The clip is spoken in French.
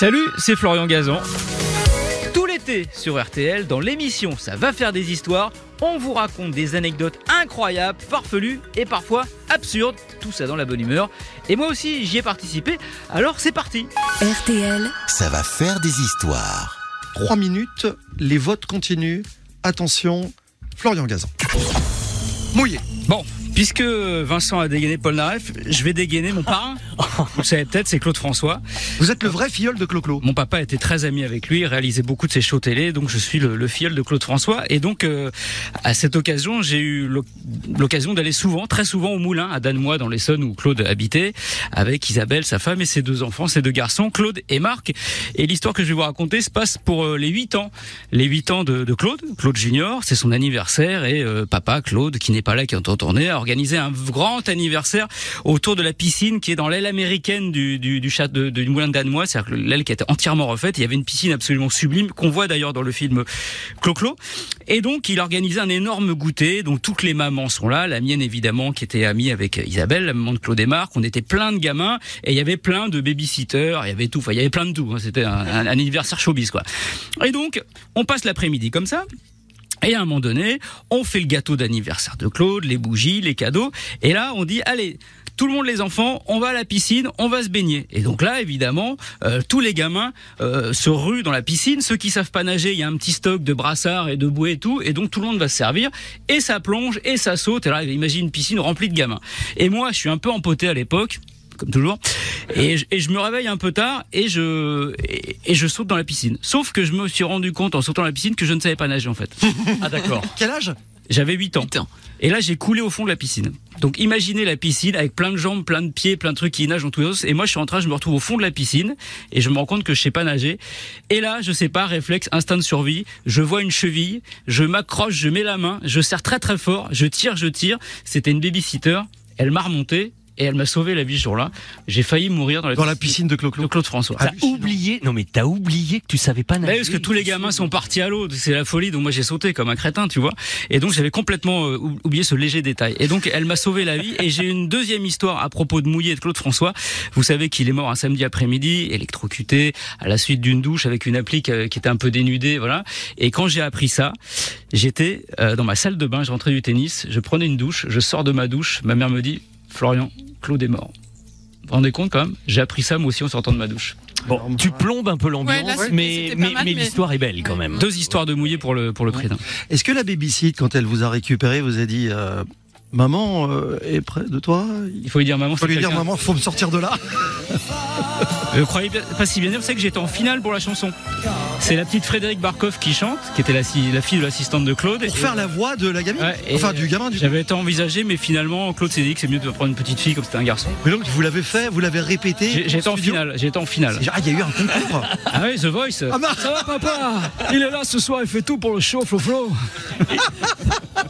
Salut, c'est Florian Gazan. Tout l'été sur RTL, dans l'émission Ça va faire des histoires, on vous raconte des anecdotes incroyables, farfelues et parfois absurdes, tout ça dans la bonne humeur. Et moi aussi j'y ai participé, alors c'est parti RTL, Ça va faire des histoires. 3 minutes, les votes continuent. Attention, Florian Gazan. Mouillé. Bon, puisque Vincent a dégainé Paul Naref, je vais dégainer mon parrain. Vous savez peut-être, c'est Claude François. Vous êtes le vrai filleul de Clo-Clo. Mon papa était très ami avec lui, réalisait beaucoup de ses shows télé, donc je suis le, le filleul de Claude François. Et donc, euh, à cette occasion, j'ai eu l'oc- l'occasion d'aller souvent, très souvent au Moulin, à Danemois, dans l'Essonne, où Claude habitait, avec Isabelle, sa femme, et ses deux enfants, ses deux garçons, Claude et Marc. Et l'histoire que je vais vous raconter se passe pour euh, les 8 ans. Les 8 ans de, de Claude, Claude Junior, c'est son anniversaire, et euh, papa, Claude, qui n'est pas là, qui entend tourner, a organisé un grand anniversaire autour de la piscine qui est dans l'aile américaine du, du, de- du moulin de Danemois, c'est-à-dire l'aile qui était entièrement refaite. Il y avait une piscine absolument sublime qu'on voit d'ailleurs dans le film Clo-Clo. Et donc, il organisait un énorme goûter. Donc, toutes les mamans sont là. La mienne, évidemment, qui était amie avec Isabelle, la maman de Claude Marc. On était plein de gamins et il y avait plein de babysitters. Il y avait tout. Enfin, il y avait plein de tout. hein. C'était un, un- un anniversaire showbiz, quoi. Et donc, on passe l'après-midi comme ça. Et à un moment donné, on fait le gâteau d'anniversaire de Claude, les bougies, les cadeaux. Et là, on dit, allez, tout le monde, les enfants, on va à la piscine, on va se baigner. Et donc là, évidemment, euh, tous les gamins euh, se ruent dans la piscine. Ceux qui savent pas nager, il y a un petit stock de brassards et de bouées et tout. Et donc tout le monde va se servir. Et ça plonge, et ça saute. Et là, imagine une piscine remplie de gamins. Et moi, je suis un peu empoté à l'époque comme toujours. Et je, et je me réveille un peu tard et je et, et je saute dans la piscine. Sauf que je me suis rendu compte en sautant dans la piscine que je ne savais pas nager en fait. Ah d'accord. Quel âge? J'avais 8 ans. Et là, j'ai coulé au fond de la piscine. Donc, imaginez la piscine avec plein de jambes, plein de pieds, plein de trucs qui nagent dans tous les sens. Et moi, je suis en train, je me retrouve au fond de la piscine et je me rends compte que je sais pas nager. Et là, je sais pas, réflexe, instinct de survie. Je vois une cheville, je m'accroche, je mets la main, je serre très très fort, je tire, je tire. C'était une babysitter. Elle m'a remonté et elle m'a sauvé la vie ce jour-là. J'ai failli mourir dans la, Dans la piscine de Claude François. T'as oublié, non mais t'as oublié que tu savais pas Bah nager. oui, parce que tous les gamins sont partis à l'eau, c'est la folie, donc moi j'ai sauté comme un crétin, tu vois. Et donc j'avais complètement euh, ou- oublié ce léger détail. Et donc elle m'a sauvé la vie. Et j'ai une deuxième histoire à propos de Mouillé et de Claude François. Vous savez qu'il est mort un samedi après-midi, électrocuté, à la suite d'une douche avec une appli qui, qui était un peu dénudée, voilà. Et quand j'ai appris ça, j'étais euh, dans ma salle de bain, je rentrais du tennis, je prenais une douche, je sors de ma douche, ma mère me dit, Florian, Claude est mort. Vous vous rendez compte quand même J'ai appris ça moi aussi en sortant de ma douche. Bon, tu plombes un peu l'ambiance, Ouais, là, c'était- mais, l'histoire est belle quand même. Deux histoires de Mouillé pour le pour le prix d'un. Est-ce que la babysit, quand elle vous a récupéré, vous a dit euh, Maman euh, est près de toi Il Il faut lui dire maman, faut c'est lui dire. Maman, faut me sortir de là. Je croyais bien- pas si bien dire, vous savez que j'étais en finale pour la chanson. C'est la petite Frédéric Barkov qui chante, qui était la, fille de l'assistante de Claude. Pour Et- faire la voix de la gamine Ouais, Enfin, du gamin, du J'avais été envisagé, mais finalement, Claude s'est dit que c'est mieux de prendre une petite fille comme c'était un garçon. Mais donc, vous l'avez fait, vous l'avez répété J'étais en finale, j'étais en finale. Ah, il y a eu un concours Ah oui, The Voice. Ah. Ça va papa? Il est là ce soir, il fait tout pour le show, Flo Flo.